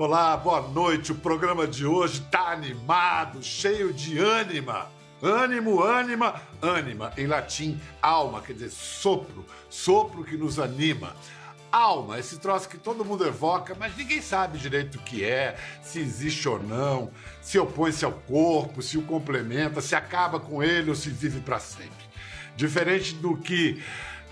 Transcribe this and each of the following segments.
Olá, boa noite. O programa de hoje tá animado, cheio de ânima. Ânimo, ânima, ânima. Em latim, alma, quer dizer sopro, sopro que nos anima. Alma, esse troço que todo mundo evoca, mas ninguém sabe direito o que é, se existe ou não, se opõe-se ao corpo, se o complementa, se acaba com ele ou se vive para sempre. Diferente do que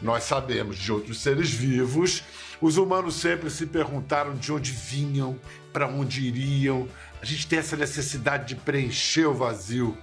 nós sabemos de outros seres vivos, os humanos sempre se perguntaram de onde vinham, para onde iriam. A gente tem essa necessidade de preencher o vazio,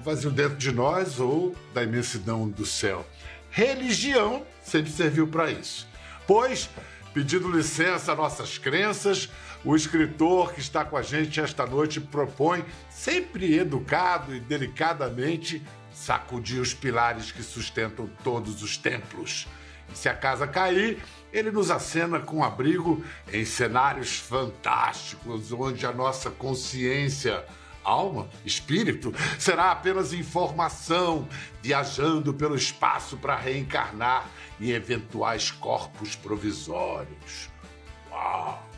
o vazio dentro de nós ou da imensidão do céu. Religião sempre serviu para isso. Pois, pedindo licença a nossas crenças, o escritor que está com a gente esta noite propõe, sempre educado e delicadamente, sacudir os pilares que sustentam todos os templos. Se a casa cair, ele nos acena com abrigo em cenários fantásticos, onde a nossa consciência, alma, espírito, será apenas informação, viajando pelo espaço para reencarnar em eventuais corpos provisórios. Uau!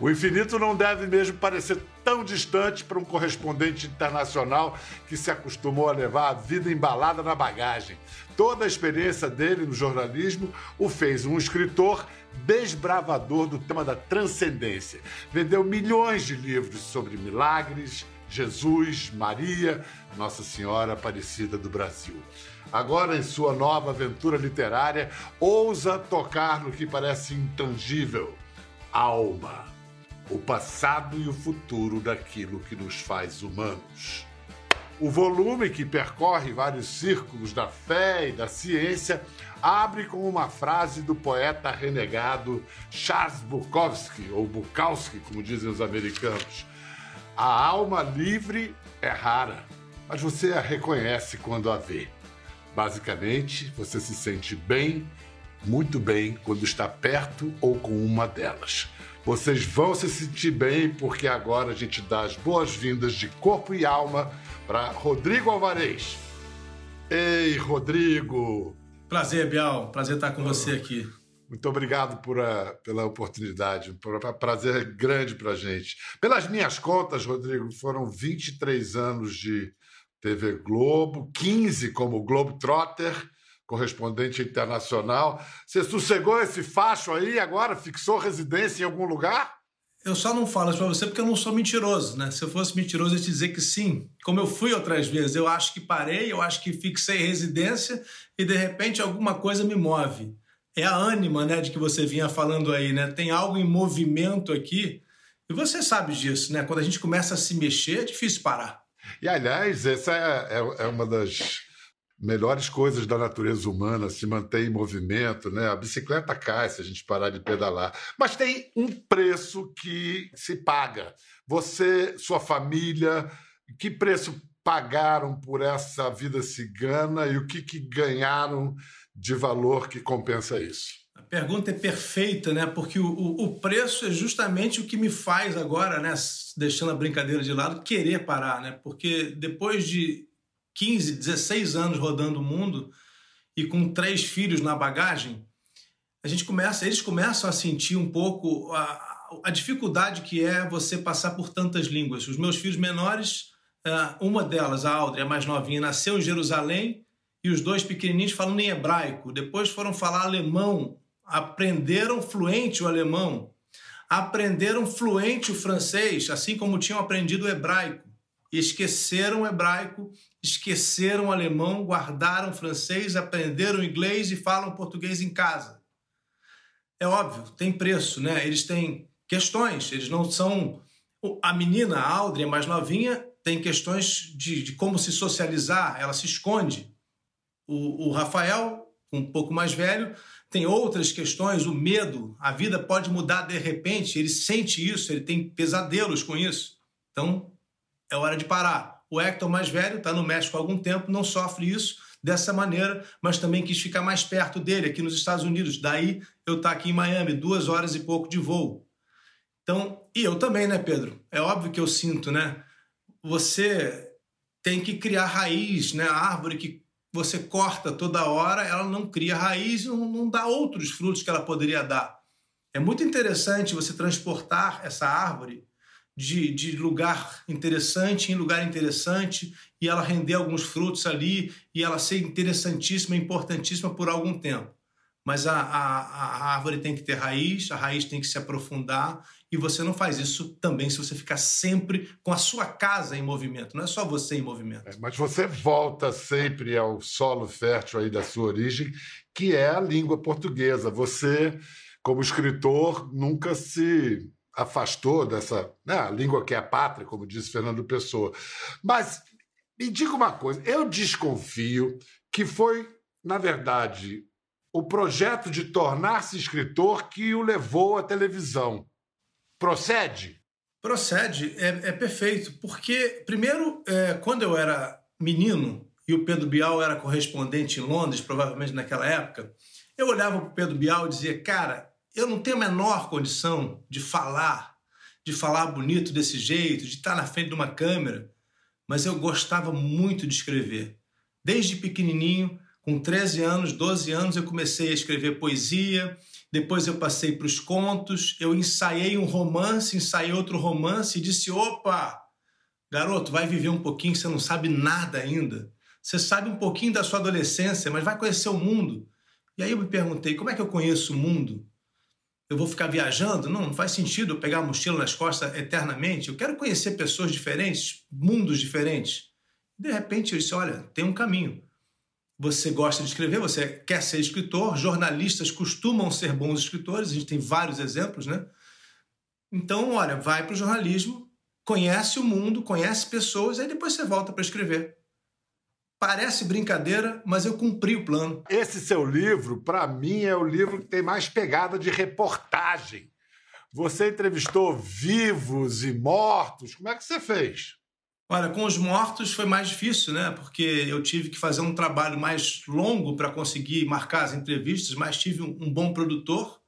O infinito não deve mesmo parecer tão distante para um correspondente internacional que se acostumou a levar a vida embalada na bagagem. Toda a experiência dele no jornalismo o fez um escritor desbravador do tema da transcendência. Vendeu milhões de livros sobre milagres, Jesus, Maria, Nossa Senhora Aparecida do Brasil. Agora, em sua nova aventura literária, ousa tocar no que parece intangível: alma, o passado e o futuro daquilo que nos faz humanos. O volume, que percorre vários círculos da fé e da ciência, abre com uma frase do poeta renegado Charles Bukowski, ou Bukowski, como dizem os americanos. A alma livre é rara, mas você a reconhece quando a vê. Basicamente, você se sente bem, muito bem, quando está perto ou com uma delas. Vocês vão se sentir bem porque agora a gente dá as boas-vindas de corpo e alma para Rodrigo Alvarez. Ei, Rodrigo! Prazer, Bial. Prazer estar com oh. você aqui. Muito obrigado por a, pela oportunidade. Um prazer grande para gente. Pelas minhas contas, Rodrigo, foram 23 anos de TV Globo, 15 como Globo Trotter correspondente internacional. Você sossegou esse facho aí agora? Fixou residência em algum lugar? Eu só não falo isso para você porque eu não sou mentiroso, né? Se eu fosse mentiroso, eu ia te dizer que sim. Como eu fui outras vezes, eu acho que parei, eu acho que fixei residência e de repente alguma coisa me move. É a ânima, né, de que você vinha falando aí, né? Tem algo em movimento aqui. E você sabe disso, né? Quando a gente começa a se mexer, é difícil parar. E aliás, essa é, é, é uma das melhores coisas da natureza humana se mantém em movimento, né? A bicicleta cai se a gente parar de pedalar. Mas tem um preço que se paga. Você, sua família, que preço pagaram por essa vida cigana e o que, que ganharam de valor que compensa isso? A pergunta é perfeita, né? Porque o, o, o, preço é justamente o que me faz agora, né? Deixando a brincadeira de lado, querer parar, né? Porque depois de 15, 16 anos rodando o mundo e com três filhos na bagagem, a gente começa, eles começam a sentir um pouco a, a dificuldade que é você passar por tantas línguas. Os meus filhos menores, é, uma delas, a Audrey, a mais novinha, nasceu em Jerusalém e os dois pequenininhos falando em hebraico. Depois foram falar alemão, aprenderam fluente o alemão, aprenderam fluente o francês, assim como tinham aprendido o hebraico esqueceram o hebraico, esqueceram alemão, guardaram francês, aprenderam inglês e falam português em casa. É óbvio, tem preço, né? Eles têm questões, eles não são. A menina, a Audrey, mais novinha, tem questões de, de como se socializar, ela se esconde. O, o Rafael, um pouco mais velho, tem outras questões, o medo, a vida pode mudar de repente, ele sente isso, ele tem pesadelos com isso. Então, é hora de parar. O Hector, mais velho, está no México há algum tempo, não sofre isso dessa maneira, mas também quis ficar mais perto dele, aqui nos Estados Unidos. Daí eu estar tá aqui em Miami, duas horas e pouco de voo. Então, e eu também, né, Pedro? É óbvio que eu sinto, né? Você tem que criar raiz, né? A árvore que você corta toda hora, ela não cria raiz, não, não dá outros frutos que ela poderia dar. É muito interessante você transportar essa árvore de, de lugar interessante em lugar interessante e ela render alguns frutos ali e ela ser interessantíssima, importantíssima por algum tempo. Mas a, a, a árvore tem que ter raiz, a raiz tem que se aprofundar e você não faz isso também se você ficar sempre com a sua casa em movimento, não é só você em movimento. É, mas você volta sempre ao solo fértil aí da sua origem, que é a língua portuguesa. Você, como escritor, nunca se afastou dessa né, língua que é a pátria, como disse Fernando Pessoa. Mas me diga uma coisa, eu desconfio que foi, na verdade, o projeto de tornar-se escritor que o levou à televisão. Procede? Procede, é, é perfeito. Porque, primeiro, é, quando eu era menino e o Pedro Bial era correspondente em Londres, provavelmente naquela época, eu olhava para o Pedro Bial e dizia: Cara, eu não tenho a menor condição de falar, de falar bonito desse jeito, de estar na frente de uma câmera, mas eu gostava muito de escrever. Desde pequenininho, com 13 anos, 12 anos, eu comecei a escrever poesia, depois eu passei para os contos, eu ensaiei um romance, ensaiei outro romance e disse: opa, garoto, vai viver um pouquinho, você não sabe nada ainda. Você sabe um pouquinho da sua adolescência, mas vai conhecer o mundo. E aí eu me perguntei: como é que eu conheço o mundo? Eu vou ficar viajando? Não, não faz sentido eu pegar a mochila nas costas eternamente. Eu quero conhecer pessoas diferentes, mundos diferentes. De repente eu disse: olha, tem um caminho você gosta de escrever, você quer ser escritor, jornalistas costumam ser bons escritores, a gente tem vários exemplos, né? Então, olha, vai para o jornalismo, conhece o mundo, conhece pessoas, aí depois você volta para escrever. Parece brincadeira, mas eu cumpri o plano. Esse seu livro, para mim, é o livro que tem mais pegada de reportagem. Você entrevistou vivos e mortos. Como é que você fez? Olha, com os mortos foi mais difícil, né? Porque eu tive que fazer um trabalho mais longo para conseguir marcar as entrevistas, mas tive um, bom produtor.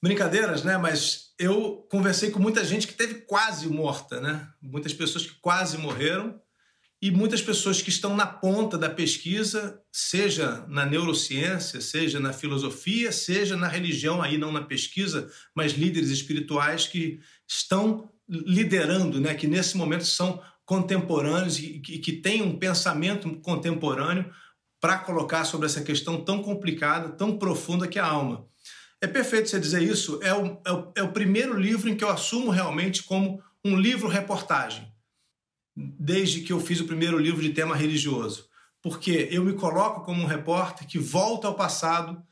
Brincadeiras, né? Mas eu conversei com muita gente que teve quase morta, né? Muitas pessoas que quase morreram e muitas pessoas que estão na ponta da pesquisa, seja na neurociência, seja na filosofia, seja na religião, aí não na pesquisa, mas líderes espirituais que estão liderando, né, que nesse momento são contemporâneos e que, têm um pensamento contemporâneo para colocar sobre essa questão tão complicada, tão profunda que é a alma. É perfeito você dizer isso, é o, é o, é o primeiro livro em que eu assumo realmente como um livro-reportagem, desde que eu fiz o primeiro livro de tema religioso. Porque eu me coloco como um repórter que volta ao passado,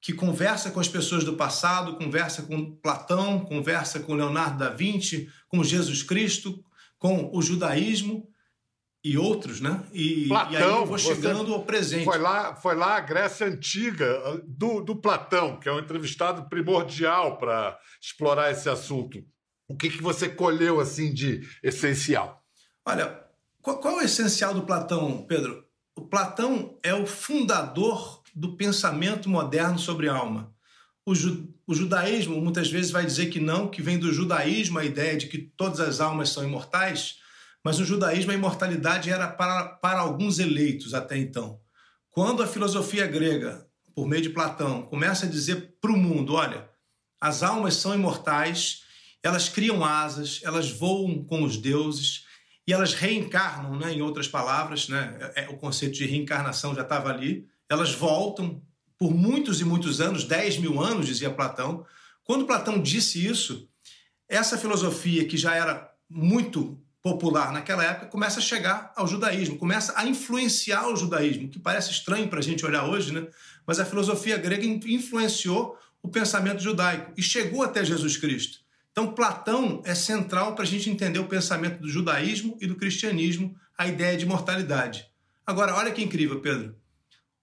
que conversa com as pessoas do passado, conversa com Platão, conversa com Leonardo da Vinci, com Jesus Cristo, com o judaísmo e outros, né? E, Platão, e aí eu vou chegando ao presente. Foi lá, foi lá a Grécia Antiga, do, do Platão, que é um entrevistado primordial para explorar esse assunto. O que, que você colheu assim de essencial? Olha, qual, qual é o essencial do Platão, Pedro? O Platão é o fundador do pensamento moderno sobre alma. O, ju, o, judaísmo muitas vezes vai dizer que não, que vem do judaísmo a ideia de que todas as almas são imortais, mas no judaísmo a imortalidade era para, para alguns eleitos até então. Quando a filosofia grega, por meio de Platão, começa a dizer para o mundo: olha, as almas são imortais, elas criam asas, elas voam com os deuses e elas reencarnam, né, em outras palavras, né, é, é o conceito de reencarnação já estava ali elas voltam por muitos e muitos anos, 10 mil anos, dizia Platão. Quando Platão disse isso, essa filosofia que já era muito popular naquela época começa a chegar ao judaísmo, começa a influenciar o judaísmo, que parece estranho para a gente olhar hoje, né? mas a filosofia grega influenciou o pensamento judaico e chegou até Jesus Cristo. Então, Platão é central para a gente entender o pensamento do judaísmo e do cristianismo, a ideia de mortalidade. Agora, olha que incrível, Pedro.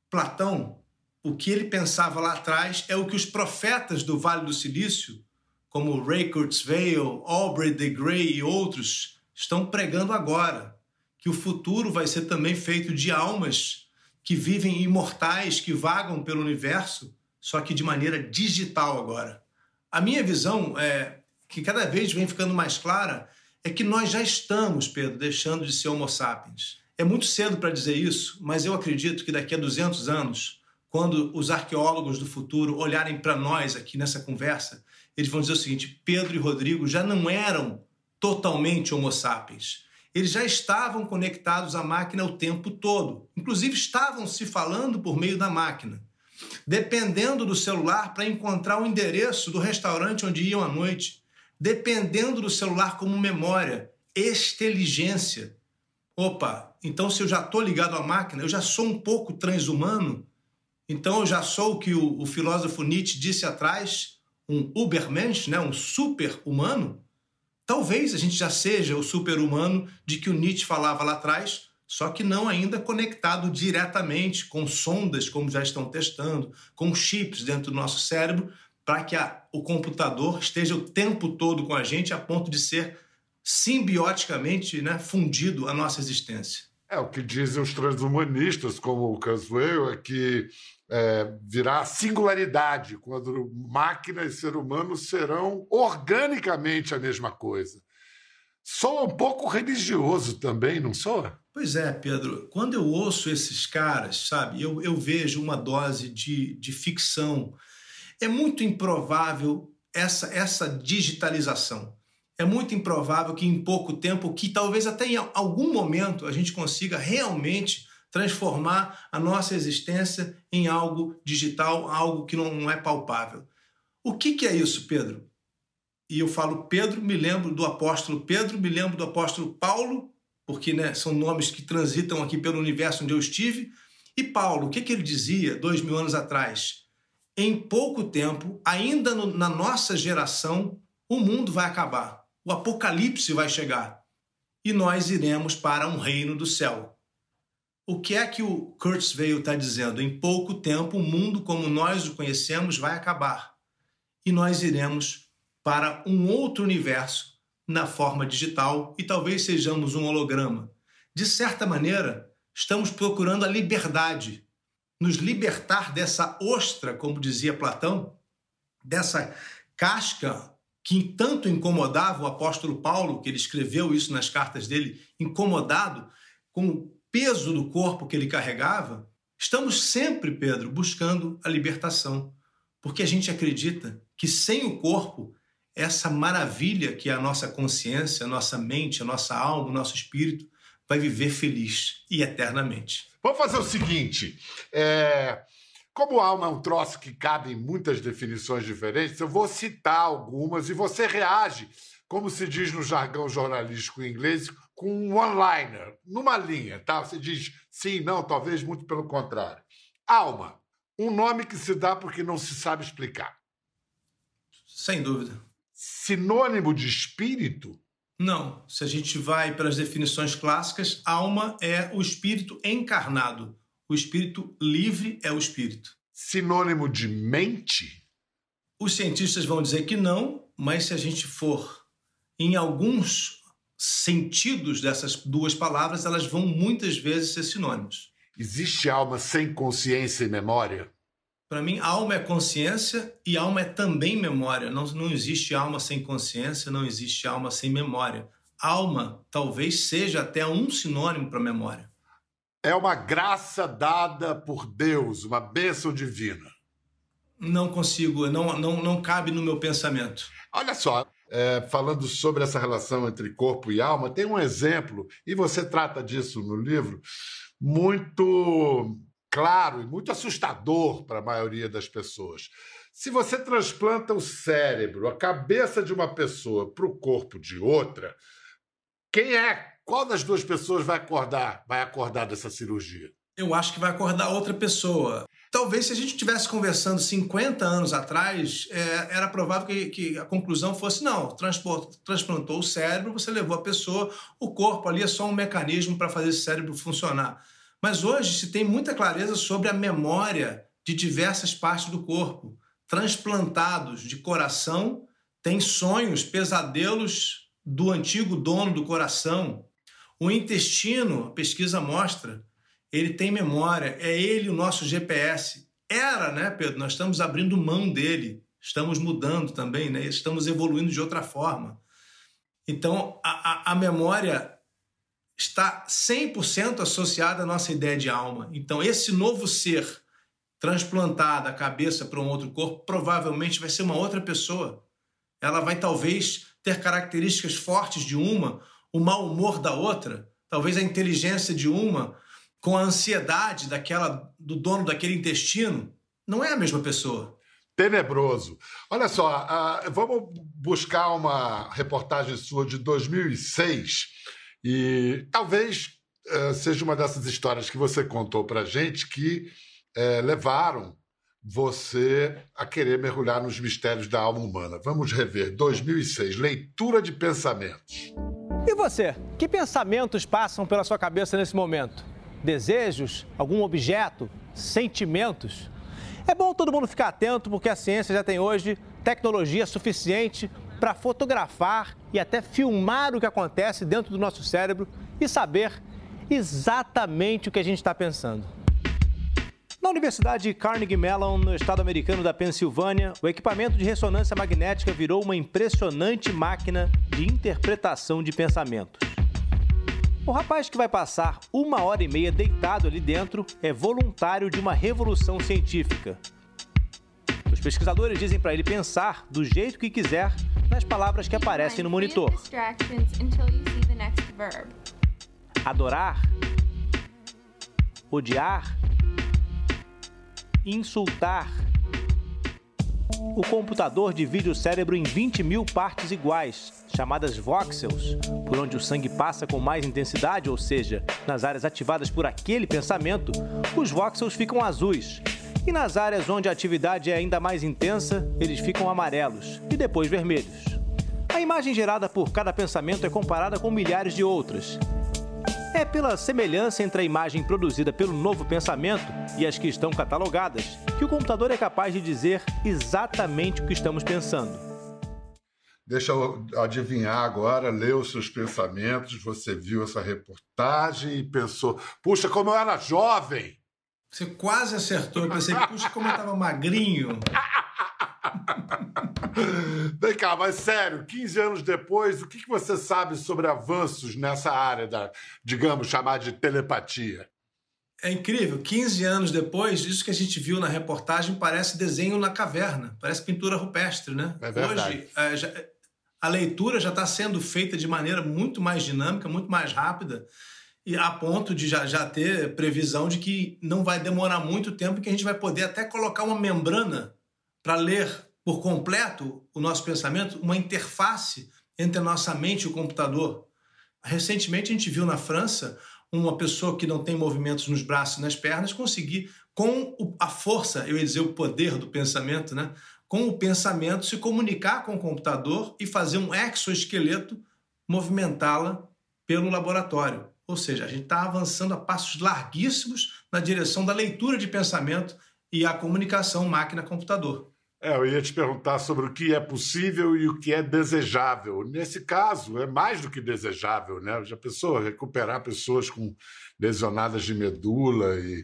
Platão, o que ele pensava lá atrás é o que os profetas do Vale do Silício, como Ray Kurzweil, Aubrey de Grey e outros, estão pregando agora, que o futuro vai ser também feito de almas que vivem imortais, que vagam pelo universo, só que de maneira digital agora. A minha visão é que cada vez vem ficando mais clara é que nós já estamos, Pedro, deixando de ser homo sapiens. É muito cedo para dizer isso, mas eu acredito que daqui a 200 anos, quando os arqueólogos do futuro olharem para nós aqui nessa conversa, eles vão dizer o seguinte: Pedro e Rodrigo já não eram totalmente Homo sapiens. Eles já estavam conectados à máquina o tempo todo. Inclusive, estavam se falando por meio da máquina, dependendo do celular para encontrar o endereço do restaurante onde iam à noite, dependendo do celular como memória, inteligência. Opa, então se eu já estou ligado à máquina, eu já sou um pouco transhumano, então eu já sou o que o, o filósofo Nietzsche disse atrás, um Ubermensch, né, um super-humano. Talvez a gente já seja o super-humano de que o Nietzsche falava lá atrás, só que não ainda conectado diretamente com sondas, como já estão testando, com chips dentro do nosso cérebro, para que a, o computador esteja o tempo todo com a gente a ponto de ser simbioticamente né, fundido à nossa existência. É, o que dizem os transhumanistas, como o Caswell, é que é, virá singularidade, quando máquina e ser humano serão organicamente a mesma coisa. Soa um pouco religioso também, não soa? Pois é, Pedro. Quando eu ouço esses caras, sabe, eu, eu vejo uma dose de, de ficção. É muito improvável essa, essa digitalização. É muito improvável que em pouco tempo, que talvez até em algum momento a gente consiga realmente transformar a nossa existência em algo digital, algo que não é palpável. O que, que é isso, Pedro? E eu falo Pedro, me lembro do apóstolo Pedro, me lembro do apóstolo Paulo, porque né, são nomes que transitam aqui pelo universo onde eu estive. E Paulo, o que, que ele dizia dois mil anos atrás? Em pouco tempo, ainda no, na nossa geração, o mundo vai acabar, o apocalipse vai chegar e nós iremos para um reino do céu. O que é que o Kurzweil está dizendo? Em pouco tempo, o mundo como nós o conhecemos vai acabar e nós iremos para um outro universo na forma digital e talvez sejamos um holograma. De certa maneira, estamos procurando a liberdade, nos libertar dessa ostra, como dizia Platão, dessa casca que tanto incomodava o apóstolo Paulo, que ele escreveu isso nas cartas dele, incomodado com peso do corpo que ele carregava, estamos sempre, Pedro, buscando a libertação, porque a gente acredita que sem o corpo, essa maravilha que é a nossa consciência, a nossa mente, a nossa alma, o nosso espírito, vai viver feliz e eternamente. Vamos fazer o seguinte: é... como alma é um troço que cabe em muitas definições diferentes, eu vou citar algumas e você reage, como se diz no jargão jornalístico inglês, com um one-liner, numa linha, tá? Você diz sim, não, talvez, muito pelo contrário. Alma, um nome que se dá porque não se sabe explicar. Sem dúvida. Sinônimo de espírito? Não. Se a gente vai pelas definições clássicas, alma é o espírito encarnado. O espírito livre é o espírito. Sinônimo de mente? Os cientistas vão dizer que não, mas se a gente for em alguns sentidos dessas duas palavras, elas vão muitas vezes ser sinônimos. Existe alma sem consciência e memória? Para mim, alma é consciência e alma é também memória. Não, não existe alma sem consciência, não existe alma sem memória. Alma talvez seja até um sinônimo para memória. É uma graça dada por Deus, uma bênção divina. Não consigo, não, não, não cabe no meu pensamento. Olha só, é, falando sobre essa relação entre corpo e alma, tem um exemplo, e você trata disso no livro, muito claro e muito assustador para a maioria das pessoas. Se você transplanta o cérebro, a cabeça de uma pessoa para o corpo de outra, quem é? Qual das duas pessoas vai acordar? Vai acordar dessa cirurgia? Eu acho que vai acordar outra pessoa. Talvez se a gente estivesse conversando 50 anos atrás, é, era provável que, que, a conclusão fosse: não, transplantou o cérebro, você levou a pessoa, o corpo ali é só um mecanismo para fazer esse cérebro funcionar. Mas hoje se tem muita clareza sobre a memória de diversas partes do corpo. Transplantados de coração têm sonhos, pesadelos do antigo dono do coração. O intestino, a pesquisa mostra, ele tem memória, é ele o nosso GPS. Era, né, Pedro? Nós estamos abrindo mão dele, estamos mudando também, né? Estamos evoluindo de outra forma. Então, a, a, a memória está 100% associada à nossa ideia de alma. Então, esse novo ser transplantada a cabeça para um outro corpo, provavelmente vai ser uma outra pessoa. Ela vai talvez ter características fortes de uma, o mau humor da outra, talvez a inteligência de uma com a ansiedade daquela do dono daquele intestino. Não é a mesma pessoa. Tenebroso. Olha só, uh, vamos buscar uma reportagem sua de 2006 e talvez uh, seja uma dessas histórias que você contou para gente que uh, levaram você a querer mergulhar nos mistérios da alma humana. Vamos rever 2006, leitura de pensamentos. E você? Que pensamentos passam pela sua cabeça nesse momento? Desejos? Algum objeto? Sentimentos? É bom todo mundo ficar atento porque a ciência já tem hoje tecnologia suficiente para fotografar e até filmar o que acontece dentro do nosso cérebro e saber exatamente o que a gente está pensando. Na Universidade Carnegie Mellon, no estado americano da Pensilvânia, o equipamento de ressonância magnética virou uma impressionante máquina de interpretação de pensamentos. O rapaz que vai passar uma hora e meia deitado ali dentro é voluntário de uma revolução científica. Os pesquisadores dizem para ele pensar do jeito que quiser nas palavras que aparecem no monitor. Adorar, odiar, insultar. O computador divide o cérebro em 20 mil partes iguais, chamadas voxels, por onde o sangue passa com mais intensidade, ou seja, nas áreas ativadas por aquele pensamento, os voxels ficam azuis. E nas áreas onde a atividade é ainda mais intensa, eles ficam amarelos e depois vermelhos. A imagem gerada por cada pensamento é comparada com milhares de outras, é pela semelhança entre a imagem produzida pelo novo pensamento e as que estão catalogadas que o computador é capaz de dizer exatamente o que estamos pensando. Deixa eu adivinhar agora, leu seus pensamentos, você viu essa reportagem e pensou: puxa, como eu era jovem! Você quase acertou. Eu pensei, puxa, como eu estava magrinho. Vem cá, mas sério, 15 anos depois, o que, que você sabe sobre avanços nessa área da, digamos, chamar de telepatia? É incrível, 15 anos depois, isso que a gente viu na reportagem parece desenho na caverna, parece pintura rupestre, né? É verdade. Hoje, é, já, a leitura já está sendo feita de maneira muito mais dinâmica, muito mais rápida, e a ponto de já, já ter previsão de que não vai demorar muito tempo que a gente vai poder até colocar uma membrana para ler por completo o nosso pensamento, uma interface entre a nossa mente e o computador. Recentemente a gente viu na França uma pessoa que não tem movimentos nos braços e nas pernas conseguir, com a força, eu ia dizer o poder do pensamento, né? com o pensamento, se comunicar com o computador e fazer um exoesqueleto movimentá-la pelo laboratório. Ou seja, a gente está avançando a passos larguíssimos na direção da leitura de pensamento e a comunicação máquina-computador. É, eu ia te perguntar sobre o que é possível e o que é desejável. Nesse caso, é mais do que desejável, né? Já pensou recuperar pessoas com lesionadas de medula e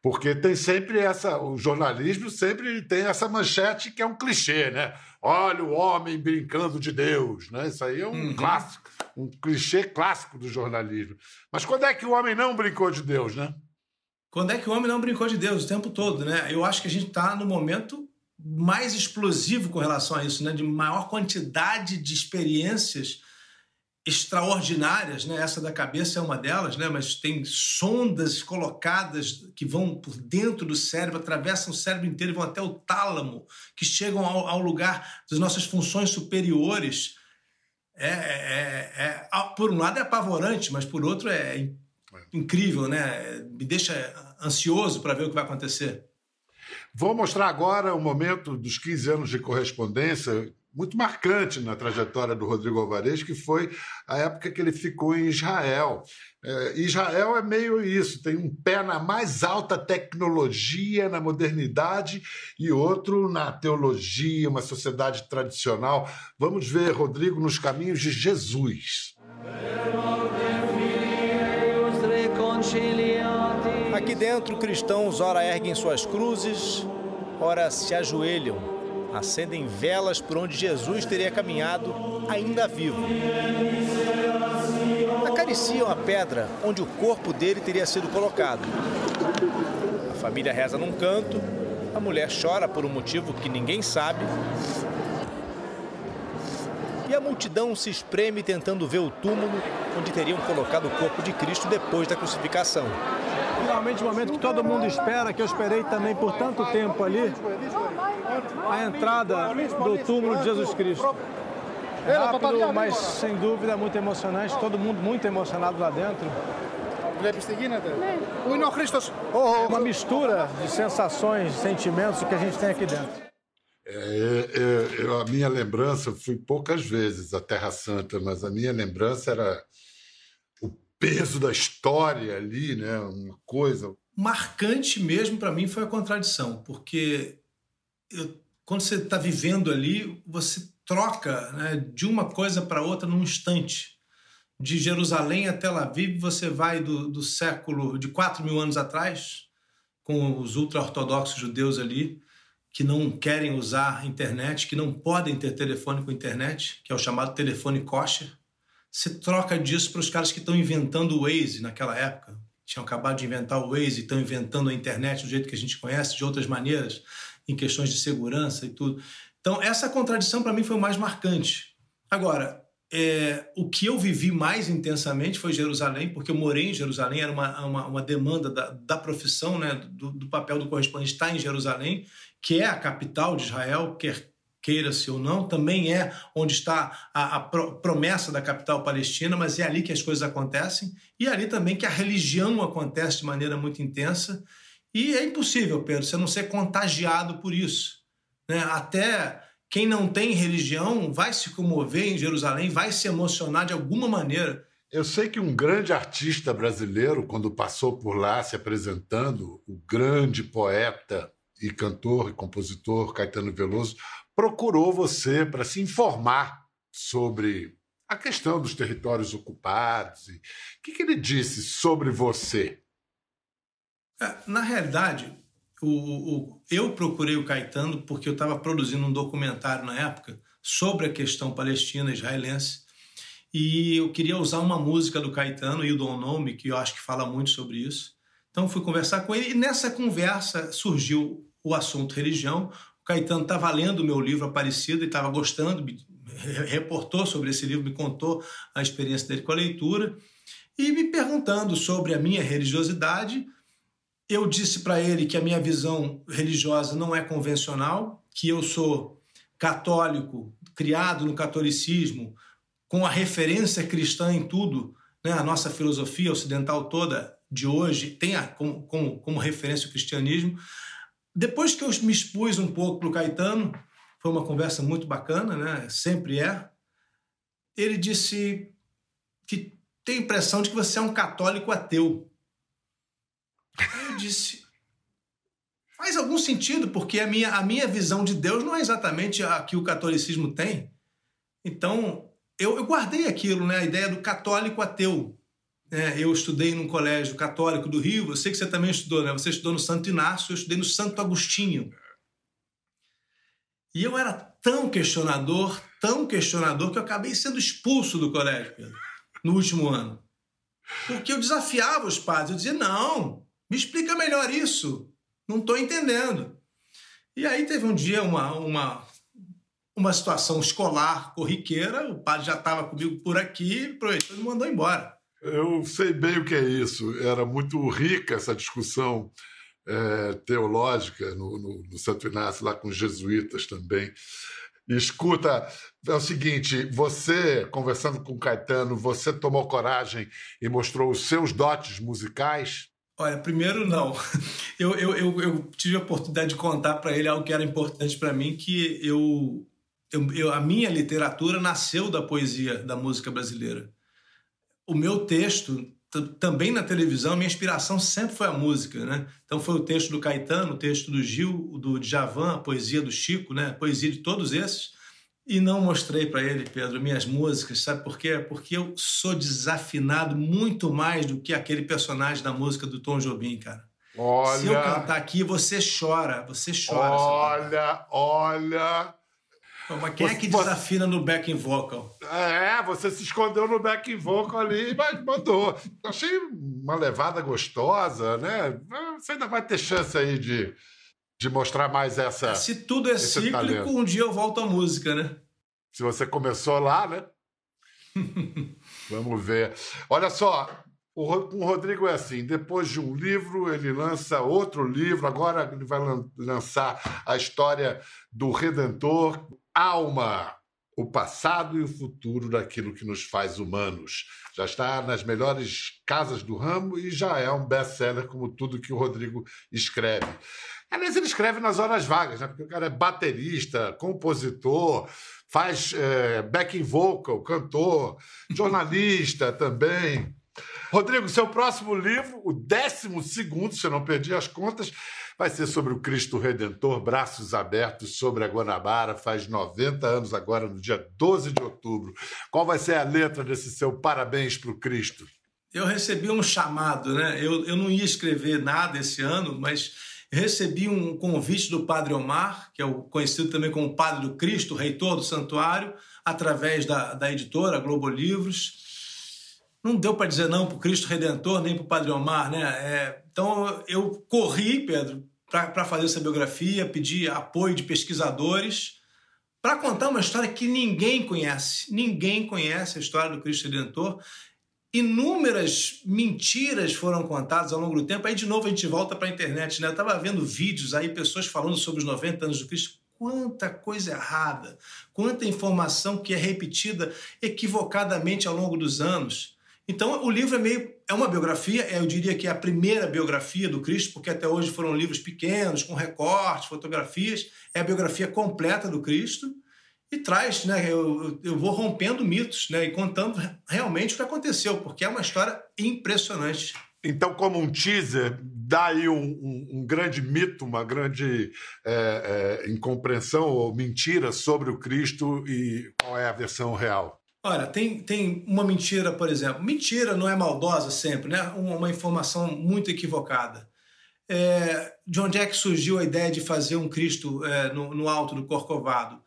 porque tem sempre essa, o jornalismo sempre tem essa manchete que é um clichê, né? Olha o homem brincando de Deus, né? Isso aí é um uhum. clássico, um clichê clássico do jornalismo. Mas quando é que o homem não brincou de Deus, né? Quando é que o homem não brincou de Deus o tempo todo, né? Eu acho que a gente está no momento mais explosivo com relação a isso, né? de maior quantidade de experiências extraordinárias, né? Essa da cabeça é uma delas, né? Mas tem sondas colocadas que vão por dentro do cérebro, atravessam o cérebro inteiro e vão até o tálamo, que chegam ao, ao lugar das nossas funções superiores. É, é, é, é, por um lado é apavorante, mas por outro é incrível, né? Me deixa ansioso para ver o que vai acontecer. Vou mostrar agora o momento dos 15 anos de correspondência, muito marcante na trajetória do Rodrigo Alvarez, que foi a época que ele ficou em Israel. É, Israel é meio isso, tem um pé na mais alta tecnologia, na modernidade, e outro na teologia, uma sociedade tradicional. Vamos ver Rodrigo nos caminhos de Jesus. Aqui dentro, cristãos ora erguem suas cruzes, ora se ajoelham, acendem velas por onde Jesus teria caminhado ainda vivo. Acariciam a pedra onde o corpo dele teria sido colocado. A família reza num canto, a mulher chora por um motivo que ninguém sabe. E a multidão se espreme tentando ver o túmulo onde teriam colocado o corpo de Cristo depois da crucificação. Finalmente, o momento que todo mundo espera, que eu esperei também por tanto tempo ali, a entrada do túmulo de Jesus Cristo. Rápido, mas sem dúvida muito emocionante, todo mundo muito emocionado lá dentro. É uma mistura de sensações, de sentimentos que a gente tem aqui dentro. É, é, eu, a minha lembrança, fui poucas vezes à Terra Santa, mas a minha lembrança era o peso da história ali, né? Uma coisa. Marcante mesmo para mim foi a contradição, porque eu, quando você está vivendo ali, você troca né, de uma coisa para outra num instante de Jerusalém a Tel Aviv, você vai do, do século de 4 mil anos atrás, com os ultra-ortodoxos judeus ali, que não querem usar internet, que não podem ter telefone com internet, que é o chamado telefone kosher. Você troca disso para os caras que estão inventando o Waze naquela época. Tinham acabado de inventar o Waze, estão inventando a internet do jeito que a gente conhece, de outras maneiras, em questões de segurança e tudo. Então, essa contradição para mim foi o mais marcante. Agora, é, o que eu vivi mais intensamente foi Jerusalém, porque eu morei em Jerusalém, era uma, uma, uma demanda da, da profissão, né, do, do, papel do correspondente estar em Jerusalém, que é a capital de Israel, quer queira-se ou não, também é onde está a, a promessa da capital palestina, mas é ali que as coisas acontecem, e é ali também que a religião acontece de maneira muito intensa, e é impossível, Pedro, você não ser contagiado por isso. Né? Até quem não tem religião vai se comover em Jerusalém, vai se emocionar de alguma maneira. Eu sei que um grande artista brasileiro, quando passou por lá se apresentando, o grande poeta e cantor e compositor Caetano Veloso, procurou você para se informar sobre a questão dos territórios ocupados. O que, que ele disse sobre você? É, na realidade, o, o, eu procurei o Caetano porque eu estava produzindo um documentário na época sobre a questão palestina israelense e eu queria usar uma música do Caetano, e o Don't Nome, que eu acho que fala muito sobre isso. Então fui conversar com ele e nessa conversa surgiu o assunto religião. O Caetano estava lendo o meu livro Aparecido e estava gostando, me reportou sobre esse livro, me contou a experiência dele com a leitura e me perguntando sobre a minha religiosidade eu disse para ele que a minha visão religiosa não é convencional, que eu sou católico, criado no catolicismo, com a referência cristã em tudo, né? a nossa filosofia ocidental toda de hoje tem a, como, como, como referência o cristianismo. Depois que eu me expus um pouco para o Caetano, foi uma conversa muito bacana, né? sempre é, ele disse que tem a impressão de que você é um católico ateu. Aí eu disse, faz algum sentido, porque a minha, a minha visão de Deus não é exatamente a que o catolicismo tem. Então, eu, eu guardei aquilo, né, a ideia do católico ateu. É, eu estudei num colégio católico do Rio, eu sei que você também estudou, né? Você estudou no Santo Inácio, eu estudei no Santo Agostinho. E eu era tão questionador, tão questionador, que eu acabei sendo expulso do colégio, Pedro, no último ano. Porque eu desafiava os padres, eu dizia, não, me explica melhor isso. Não estou entendendo. E aí teve um dia uma, uma, uma situação escolar corriqueira, o padre já estava comigo por aqui, aproveitou e me mandou embora. Eu sei bem o que é isso. Era muito rica essa discussão é, teológica no, no, no Santo Inácio, lá com os jesuítas também. Escuta, é o seguinte: você, conversando com o Caetano, você tomou coragem e mostrou os seus dotes musicais? Olha, primeiro não. Eu, eu, eu, eu tive a oportunidade de contar para ele algo que era importante para mim, que eu, eu, eu, a minha literatura nasceu da poesia da música brasileira. O meu texto, também na televisão, minha inspiração sempre foi a música, né? Então foi o texto do Caetano, o texto do Gil, do Djavan, a poesia do Chico, né? A poesia de todos esses e não mostrei para ele, Pedro, minhas músicas, sabe por quê? Porque eu sou desafinado muito mais do que aquele personagem da música do Tom Jobim, cara. Olha. Se eu cantar aqui, você chora, você chora. Olha, olha. Mas quem é que desafina no backing vocal? É, você se escondeu no backing vocal ali, mas mandou. Achei uma levada gostosa, né? Você ainda vai ter chance aí de, de mostrar mais essa. Se tudo é cíclico, talento. um dia eu volto à música, né? Se você começou lá, né? Vamos ver. Olha só, com o Rodrigo é assim: depois de um livro, ele lança outro livro. Agora ele vai lançar a história do Redentor, Alma, o passado e o futuro daquilo que nos faz humanos. Já está nas melhores casas do ramo e já é um best-seller, como tudo que o Rodrigo escreve. Aliás, ele escreve nas horas vagas, né? porque o cara é baterista, compositor, faz é, backing vocal, cantor, jornalista também. Rodrigo, seu próximo livro, o décimo segundo, se eu não perdi as contas, vai ser sobre o Cristo Redentor, braços abertos sobre a Guanabara, faz 90 anos agora, no dia 12 de outubro. Qual vai ser a letra desse seu parabéns para o Cristo? Eu recebi um chamado, né? Eu, eu não ia escrever nada esse ano, mas recebi um convite do Padre Omar, que é o conhecido também como Padre do Cristo, reitor do santuário, através da, da editora Globo Livros não deu para dizer não para o Cristo Redentor nem para o Padre Omar, né? É, então eu corri, Pedro, para fazer essa biografia, pedi apoio de pesquisadores para contar uma história que ninguém conhece. Ninguém conhece a história do Cristo Redentor. Inúmeras mentiras foram contadas ao longo do tempo. Aí, de novo, a gente volta para a internet. Né? Eu estava vendo vídeos aí, pessoas falando sobre os 90 anos do Cristo. Quanta coisa errada, quanta informação que é repetida equivocadamente ao longo dos anos. Então, o livro é meio é uma biografia, é, eu diria que é a primeira biografia do Cristo, porque até hoje foram livros pequenos, com recortes, fotografias. É a biografia completa do Cristo e traz, né? Eu, eu vou rompendo mitos, né? E contando realmente o que aconteceu, porque é uma história impressionante. Então, como um teaser, dá aí um, um, um grande mito, uma grande é, é, incompreensão ou mentira sobre o Cristo e qual é a versão real. Olha, tem, tem uma mentira, por exemplo. Mentira não é maldosa sempre, né? Uma, uma informação muito equivocada. É, de onde é que surgiu a ideia de fazer um Cristo é, no, no, alto do Corcovado?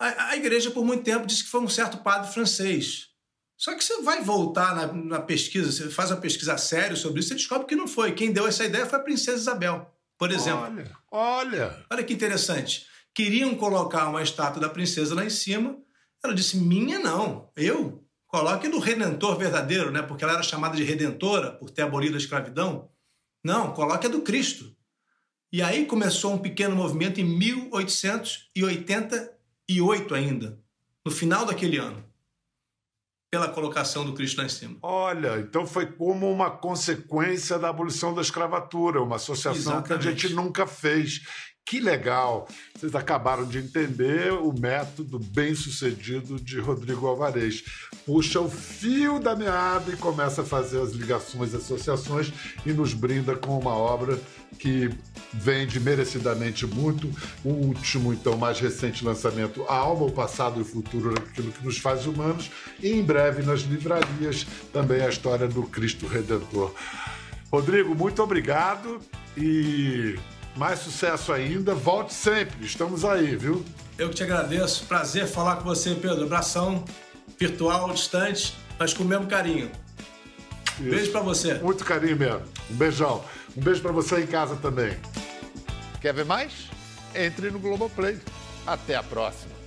A, a, igreja, por muito tempo, disse que foi um certo padre francês. Só que você vai voltar na, na pesquisa, você faz uma pesquisa séria sobre isso, você descobre que não foi. Quem deu essa ideia foi a princesa Isabel, por exemplo. Olha, olha. Olha que interessante. Queriam colocar uma estátua da princesa lá em cima, ela disse: Minha não, eu. Coloque do redentor verdadeiro, né? porque ela era chamada de redentora por ter abolido a escravidão. Não, coloque a do Cristo. E aí começou um pequeno movimento em 1888 ainda, no final daquele ano, pela colocação do Cristo lá em cima. Olha, então foi como uma consequência da abolição da escravatura, uma associação Exatamente. que a gente nunca fez. Que legal! Vocês acabaram de entender o método bem-sucedido de Rodrigo Alvarez. Puxa o fio da meada e começa a fazer as ligações, associações e nos brinda com uma obra que vende merecidamente muito. O último, então, mais recente lançamento, A Alma, o Passado e o Futuro, aquilo que nos faz humanos. E em breve nas livrarias também a história do Cristo Redentor. Rodrigo, muito obrigado e mais sucesso ainda. Volte sempre, estamos aí, viu? Eu que te agradeço. Prazer falar com você, Pedro. Abração virtual, distante, mas com o mesmo carinho. Isso. Beijo para você. Muito carinho mesmo. Um beijão. Um beijo para você em casa também. Quer ver mais? Entre no Globoplay. Até a próxima.